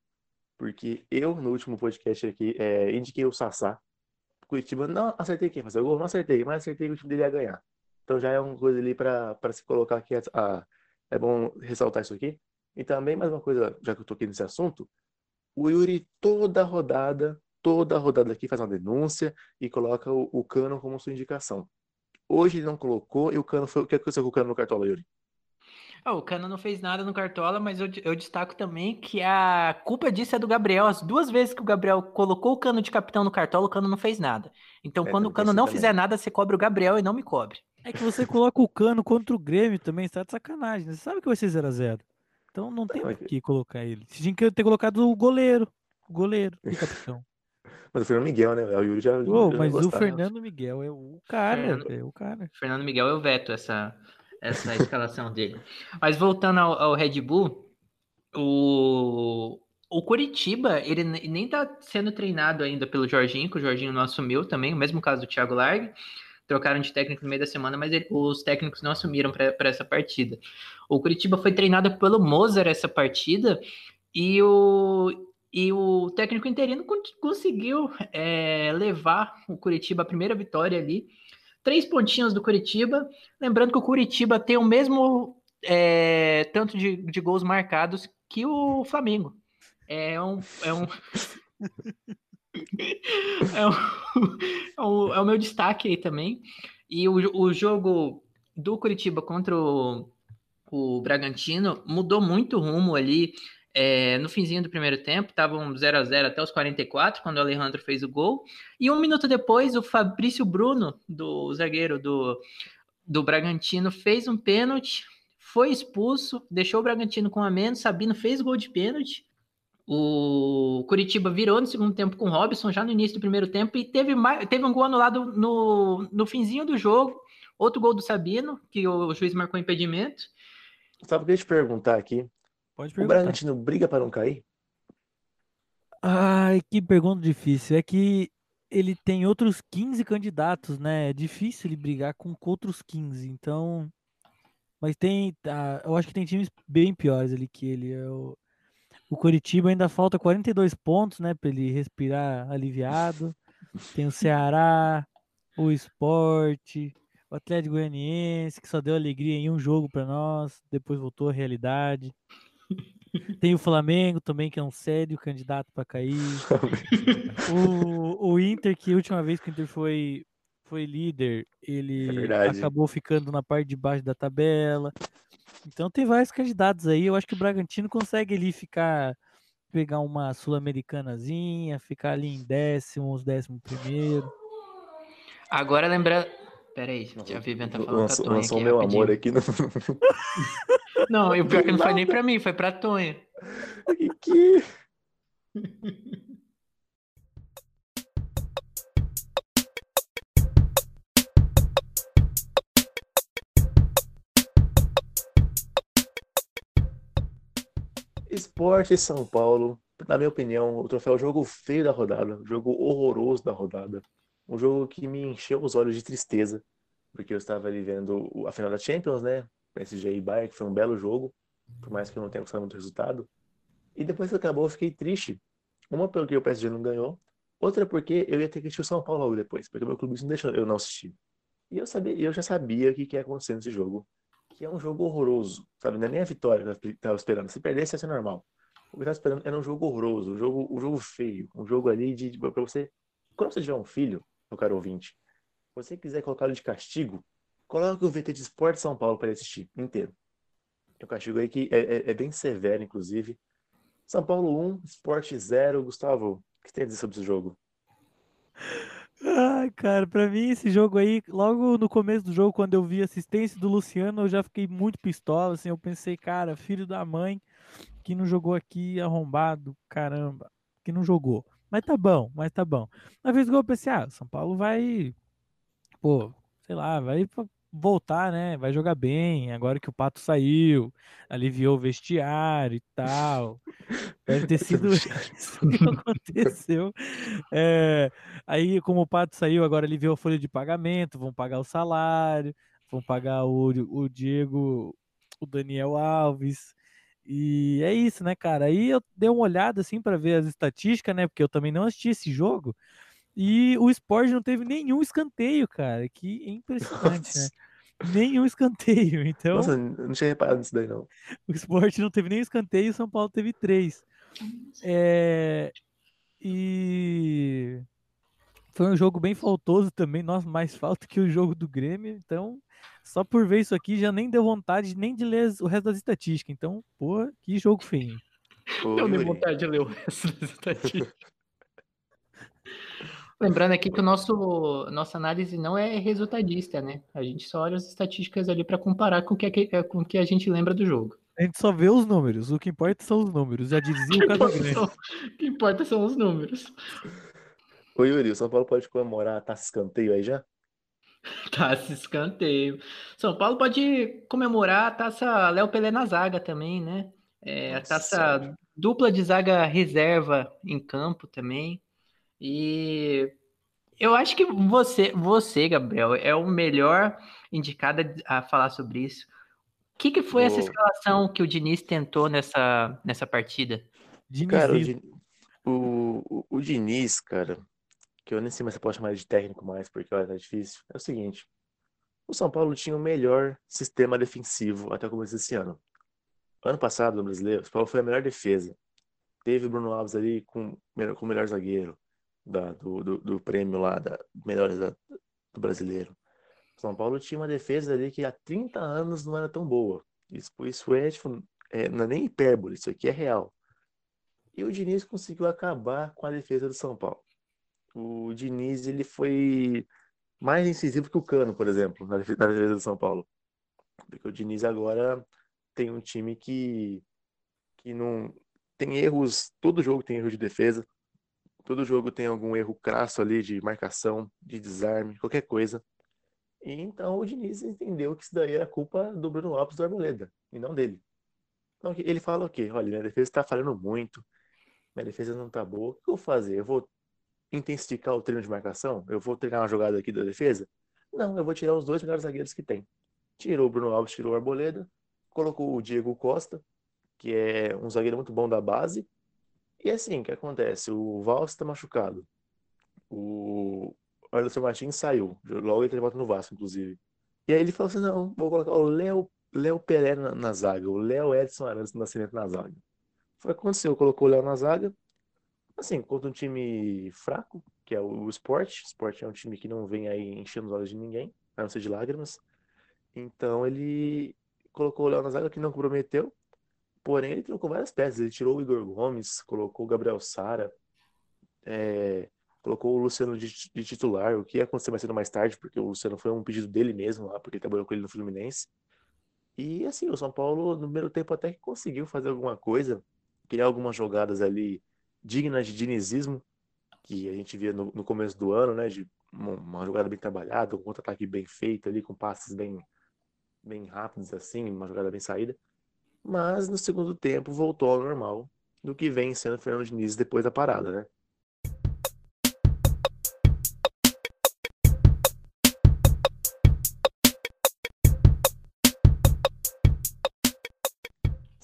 porque eu, no último podcast aqui, é, indiquei o Sassá. Curitiba, não acertei quem fazer o gol, não acertei, mas acertei que o time dele ia ganhar. Então já é uma coisa ali para se colocar aqui, a- é bom ressaltar isso aqui. E também, mais uma coisa, já que eu toquei nesse assunto, o Yuri toda rodada, toda rodada aqui faz uma denúncia e coloca o, o Cano como sua indicação. Hoje ele não colocou e o Cano foi. O que aconteceu com o Cano no Cartola, Yuri? Ah, o Cano não fez nada no Cartola, mas eu, eu destaco também que a culpa disso é do Gabriel. As duas vezes que o Gabriel colocou o Cano de capitão no Cartola, o Cano não fez nada. Então, É, quando o Cano não também. fizer nada, você cobre o Gabriel e não me cobre. É que você coloca o cano contra o Grêmio também, você tá de sacanagem. né? Você sabe que vai ser 0x0. Então não tem Não, é por que- que colocar ele. Você tinha que ter colocado o goleiro. O goleiro e capitão. Mas o Fernando Miguel, né? O Yuri já. Já mas o gostava. Fernando Miguel é o cara. Fernando- É o cara. Fernando Miguel, eu veto essa, essa escalação dele. Mas voltando ao, ao Red Bull, o, o Curitiba, ele ne- nem tá sendo treinado ainda pelo Jorginho, que o Jorginho não assumiu também, o mesmo caso do Thiago Largue. Trocaram de técnico no meio da semana, mas ele- os técnicos não assumiram para essa partida. O Curitiba foi treinado pelo Mozart essa partida e o, e o técnico interino con- conseguiu é, levar o Curitiba à primeira vitória ali. Três pontinhos do Curitiba. Lembrando que o Curitiba tem o mesmo é, tanto de, de gols marcados que o Flamengo. É um. É um... é, um- é o- é o meu destaque aí também. E o, o jogo do Curitiba contra o, o Bragantino mudou muito o rumo ali. É, no finzinho do primeiro tempo, estavam 0 a 0 até os 44, quando o Alejandro fez o gol. E um minuto depois, o Fabrício Bruno, do zagueiro do, do Bragantino, fez um pênalti, foi expulso, deixou o Bragantino com a menos. Sabino fez gol de pênalti. O Curitiba virou no segundo tempo com o Robson, já no início do primeiro tempo, e teve, teve um gol anulado no, no finzinho do jogo. Outro gol do Sabino, que o, juiz marcou impedimento. Sabe que eu te perguntar aqui? Pode O perguntar. Bragantino briga para não cair? Ai, que pergunta difícil. É que ele tem outros 15 candidatos, né? É difícil ele brigar com outros 15. Então. Mas tem. ah, eu acho que tem times bem piores ali que ele. É o, o Coritiba ainda falta 42 pontos, né? Pra ele respirar aliviado. Tem o Ceará, o Sport, o Atlético Goianiense, que só deu alegria em um jogo pra nós, depois voltou à realidade. Tem o Flamengo também, que é um sério candidato pra cair. O, o Inter, que a última vez que o Inter foi, foi líder, É ele verdade. acabou ficando na parte de baixo da tabela. Então tem vários candidatos aí. Eu acho que o Bragantino consegue ali ficar, pegar uma sul-americanazinha, ficar ali em décimos, décimo primeiro. Agora lembrando. Pera aí, a Vivian tá falando Lançou, com a Tonha lançou aqui, meu rapidinho. amor aqui no. Não, e o pior é que não foi nem pra mim, foi pra Tonha. que, que... Esporte São Paulo, na minha opinião, o troféu jogo feio da rodada, jogo horroroso da rodada. Um jogo que me encheu os olhos de tristeza, porque eu estava ali vendo a final da Champions, né? PSG e Bayern, que foi um belo jogo, por mais que eu não tenha gostado muito do resultado. E depois que acabou, eu fiquei triste. Uma porque o PSG não ganhou, outra porque eu ia ter que assistir o São Paulo logo depois, porque o meu clube não deixou eu não assistir. E eu sabia, eu já sabia o que que ia acontecer nesse jogo, que é um jogo horroroso, sabe? Não é nem a vitória que eu estava esperando. Se perdesse ia ser normal. O que eu estava esperando era um jogo horroroso, um jogo, um jogo feio, um jogo ali de, de para você. Quando você tiver um filho, meu caro ouvinte, você quiser colocá-lo de castigo, coloque o VT de Esporte São Paulo para ele assistir inteiro. É um castigo aí que é, é- é bem severo, inclusive. São Paulo 1, Sport 0. Gustavo, o que tem a dizer sobre esse jogo? Ai, cara, pra mim esse jogo aí, logo no começo do jogo, quando eu vi assistência do Luciano, eu já fiquei muito pistola, assim, eu pensei, cara, filho da mãe, que não jogou aqui, arrombado, caramba, que não jogou. Mas tá bom, mas tá bom. Na vez do gol eu pensei, ah, São Paulo vai, pô, sei lá, vai voltar, né, vai jogar bem, agora que o Pato saiu, aliviou o vestiário e tal. Deve ter sido isso que aconteceu. É, aí, como o Pato saiu, agora ele viu a folha de pagamento, vão pagar o salário, vão pagar o, o Diego, o Daniel Alves. E é isso, né, cara? Aí eu dei uma olhada assim para ver as estatísticas, né? Porque eu também não assisti esse jogo. E o Sport não teve nenhum escanteio, cara. Que impressionante, né? Nenhum escanteio. Então, Nossa, não tinha reparado nisso daí, não. o Sport não teve nem escanteio e o São Paulo teve três. É, e foi um jogo bem faltoso também. Nossa, mais falta que o jogo do Grêmio. Então, só por ver isso aqui já nem deu vontade nem de ler o resto das estatísticas. Então, pô, que jogo feio. Eu dei vontade de ler o resto das estatísticas. Lembrando aqui que o nosso nossa análise não é resultadista, né? A gente só olha as estatísticas ali para comparar com o que, a- que- com o que a gente lembra do jogo. A gente só vê os números. O que importa são os números. Já dizia o Casagrande. O que importa são os números. Ô, Yuri, o São Paulo pode comemorar a taça escanteio aí já? Taça Tá, escanteio. São Paulo pode comemorar a taça Léo Pelé na zaga também, né? É, a taça dupla de zaga reserva em campo também. E eu acho que você, você, Gabriel, é o melhor indicado a falar sobre isso. O que, que foi essa escalação que o Diniz tentou nessa, nessa partida? Cara, o, o, o Diniz, cara, que eu nem sei mais se pode chamar de técnico mais, porque olha, tá difícil. É o seguinte: o São Paulo tinha o melhor sistema defensivo até o começo desse ano. Ano passado, no brasileiro, o São Paulo foi a melhor defesa. Teve o Bruno Alves ali com, com o melhor zagueiro da, do, do, do prêmio lá, da melhores da- do brasileiro. O São Paulo tinha uma defesa ali que há 30 anos não era tão boa. Isso, isso é, tipo, é, não é nem hipérbole, isso aqui é real. E o Diniz conseguiu acabar com a defesa do São Paulo. O Diniz ele foi mais incisivo que o Cano, por exemplo, na defe- na defesa do São Paulo. Porque o Diniz agora tem um time que, que não tem erros, todo jogo tem erro de defesa, todo jogo tem algum erro crasso ali de marcação, de desarme, qualquer coisa. E então o Diniz entendeu que isso daí era culpa do Bruno Lopes do Arboleda, e não dele. Então ele fala o quê? Olha, minha defesa está falhando muito, minha defesa não tá boa, o que eu vou fazer? Eu vou intensificar o treino de marcação? Eu vou treinar uma jogada aqui da defesa? Não, eu vou tirar os dois melhores zagueiros que tem. Tirou o Bruno Alves, tirou o Arboleda, colocou o Diego Costa, que é um zagueiro muito bom da base. E assim, o que acontece? O Valls está machucado. O Anderson Martins saiu. Logo ele volta no Vasco, inclusive. E aí ele falou assim: não, vou colocar o Léo Léo Pereira na, na zaga, o Léo Edson Arantes do Nascimento na zaga. Foi o que aconteceu, colocou o Léo na zaga, assim, contra um time fraco, que é o, Sport. O Sport é um time que não vem aí enchendo os olhos de ninguém, a não ser de lágrimas. Então ele colocou o Léo na zaga que não comprometeu, porém ele trocou várias peças. Ele tirou o Igor Gomes, colocou o Gabriel Sara, é, colocou o Luciano de, de titular, o que ia acontecer mais cedo mais tarde, porque o Luciano foi um pedido dele mesmo lá, porque ele trabalhou com ele no Fluminense. E assim, o São Paulo no primeiro tempo até que conseguiu fazer alguma coisa, criar algumas jogadas ali dignas de dinizismo, que a gente via no, no começo do ano, né? De uma, uma jogada bem trabalhada, um contra-ataque bem feito ali, com passes bem, bem rápidos assim, uma jogada bem saída. Mas no segundo tempo voltou ao normal do que vem sendo Fernando Diniz depois da parada, né?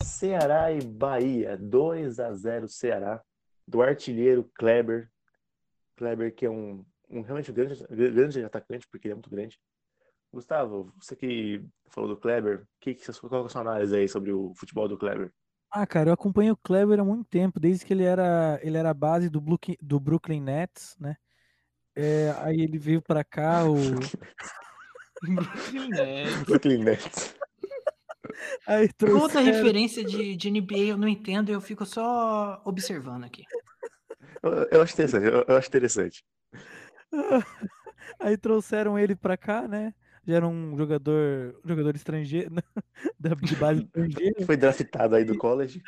Ceará e Bahia, 2 a 0 Ceará, do artilheiro Kleber. Kleber, que é um, um realmente grande, grande atacante, porque ele é muito grande. Gustavo, você que falou do Kleber, que, que, qual é a sua análise aí sobre o futebol do Kleber? Ah, cara, eu acompanho o Kleber há muito tempo, desde que ele era, ele era a base do, Blu- do Brooklyn Nets, né? É, aí ele veio pra cá, o, Brooklyn Nets. Brooklyn Nets. aí Toda trouxeram, referência de, de NBA eu não entendo, eu fico só observando aqui. Eu, eu acho interessante, eu, eu acho interessante. aí trouxeram ele pra cá, né? Já era um jogador, jogador estrangeiro, né? de base estrangeira. Que foi draftado aí do college.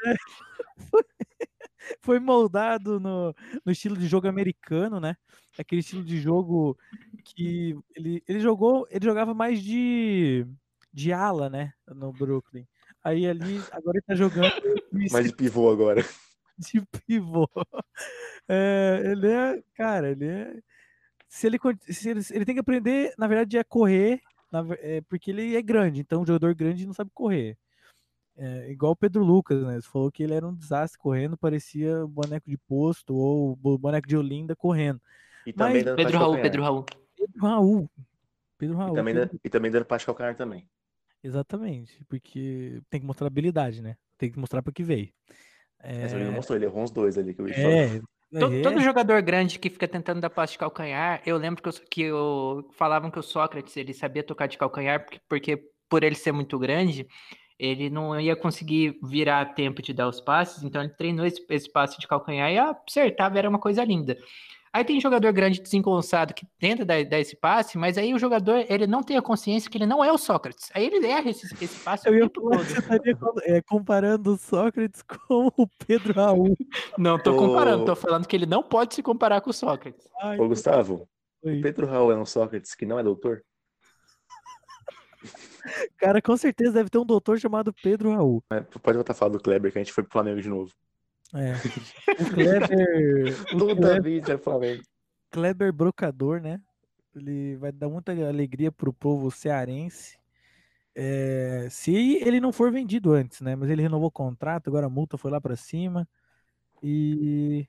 foi moldado no, no estilo de jogo americano, né? Aquele estilo de jogo que ele, ele jogou, ele jogava mais de, de ala, né? No Brooklyn. Aí ali, agora ele tá jogando Mas de pivô agora. de pivô. É, ele é, cara, ele é. Se ele, se ele, ele tem que aprender, na verdade, a correr, na é, porque ele é grande, então o jogador grande não sabe correr. É, igual o Pedro Lucas, né? Você falou que ele era um desastre correndo, parecia boneco de posto ou bo- boneco de Olinda correndo. E também Mas- dando Pedro Raul. Pedro Raul. Pedro Raul. Pedro Raul. E também, Pedro- dando, e também dando parte calcanhar também. Exatamente, porque tem que mostrar habilidade, né? Tem que mostrar para que veio. Mas ele não É, mostrou, ele errou uns dois ali que eu é, To- é, Todo jogador grande que fica tentando dar passe de calcanhar, eu lembro que, eu, que eu- falavam que o Sócrates ele sabia tocar de calcanhar, porque, porque por ele ser muito grande, ele não ia conseguir virar a tempo de dar os passes, então ele treinou esse, esse passe de calcanhar e acertava, era uma coisa linda. Aí tem jogador grande desengonçado que tenta dar, dar esse passe, mas aí o jogador ele não tem a consciência que ele não é o Sócrates. Aí ele erra esse, esse passe Eu ia falar que você estaria é, comparando o Sócrates com o Pedro Raul. Não tô Ô- comparando, tô falando que ele não pode se comparar com o Sócrates. Ai, Ô, Gustavo, foi. o Pedro Raul é um Sócrates que não é doutor? Cara, com certeza deve ter um doutor chamado Pedro Raul. Mas Pode voltar a falar do Kleber, que a gente foi pro Flamengo de novo. É. O Kleber, o Toda Kleber, Flamengo. Kleber Brocador, né? Ele vai dar muita alegria pro povo cearense. É, se ele não for vendido antes, né? Mas ele renovou o contrato, agora a multa foi lá pra cima. E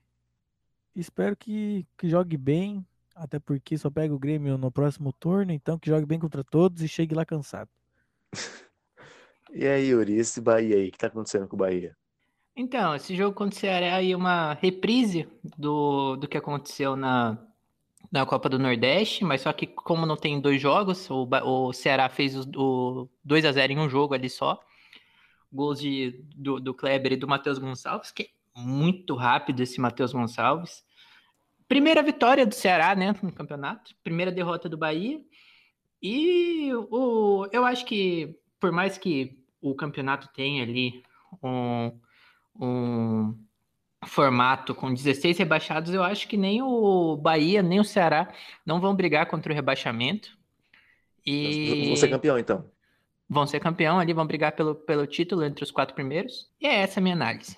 espero que, que jogue bem, até porque só pega o Grêmio no próximo turno, então que jogue bem contra todos e chegue lá cansado. E aí, Yuri, esse Bahia aí, o que tá acontecendo com o Bahia? Então, esse jogo contra o Ceará aí é uma reprise do, do que aconteceu na, na Copa do Nordeste, mas só que como não tem dois jogos, o, o Ceará fez os- o 2 a 0 em um jogo ali só. Gols de, do, do Kleber e do Matheus Gonçalves, que é muito rápido esse Matheus Gonçalves. Primeira vitória do Ceará, né, no campeonato. Primeira derrota do Bahia. E o, eu acho que, por mais que o campeonato tenha ali um, um formato com 16 rebaixados, eu acho que nem o Bahia, nem o Ceará não vão brigar contra o rebaixamento. E... Vão ser campeão, então. Vão ser campeão ali, vão brigar pelo, pelo título entre os quatro primeiros. E é essa a minha análise.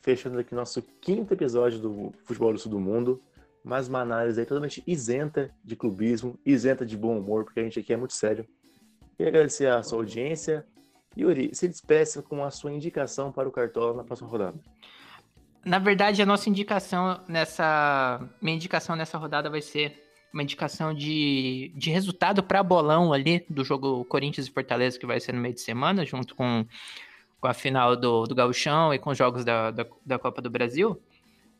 Fechando aqui nosso quinto episódio do Futebol do Sul do Mundo. Mais uma análise aí totalmente isenta de clubismo, isenta de bom humor, porque a gente aqui é muito sério. Queria agradecer a sua audiência. Yuri, se despeça com a sua indicação para o Cartola na próxima rodada. Na verdade, a nossa indicação nessa. Minha indicação nessa rodada vai ser uma indicação de, de resultado para bolão ali do jogo Corinthians e Fortaleza, que vai ser no meio de semana, junto com, com a final do, do Gauchão e com os jogos da, da, da Copa do Brasil.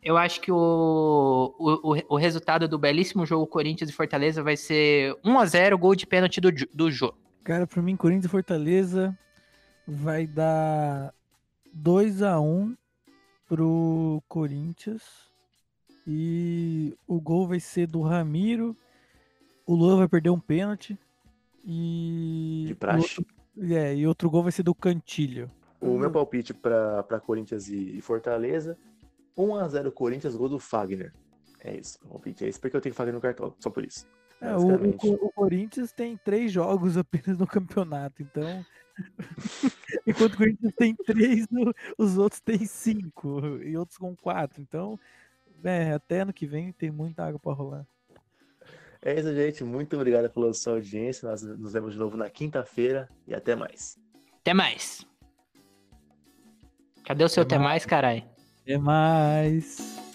Eu acho que o, o, o resultado do belíssimo jogo Corinthians e Fortaleza vai ser 1 a 0 gol de pênalti do, do jogo. Cara, para mim, Corinthians e Fortaleza vai dar 2 a 1 pro Corinthians. E o gol vai ser do Ramiro. O Luan vai perder um pênalti. E. De praxe. Outro, é, e outro gol vai ser do Cantilho. O meu palpite para Corinthians e Fortaleza 1x0 Corinthians, gol do Fagner. É isso, o palpite é isso, porque eu tenho Fagner no cartão, só por isso. É, o, o, o, Corinthians tem três jogos apenas no campeonato, então. Enquanto o Corinthians tem três, os outros têm cinco, e outros com quatro. Então, é, até ano que vem tem muita água para rolar. É isso, gente. Muito obrigado pela sua audiência. Nós nos vemos de novo na quinta-feira e até mais. Até mais. Cadê o seu até, até mais, mais caralho? Até mais.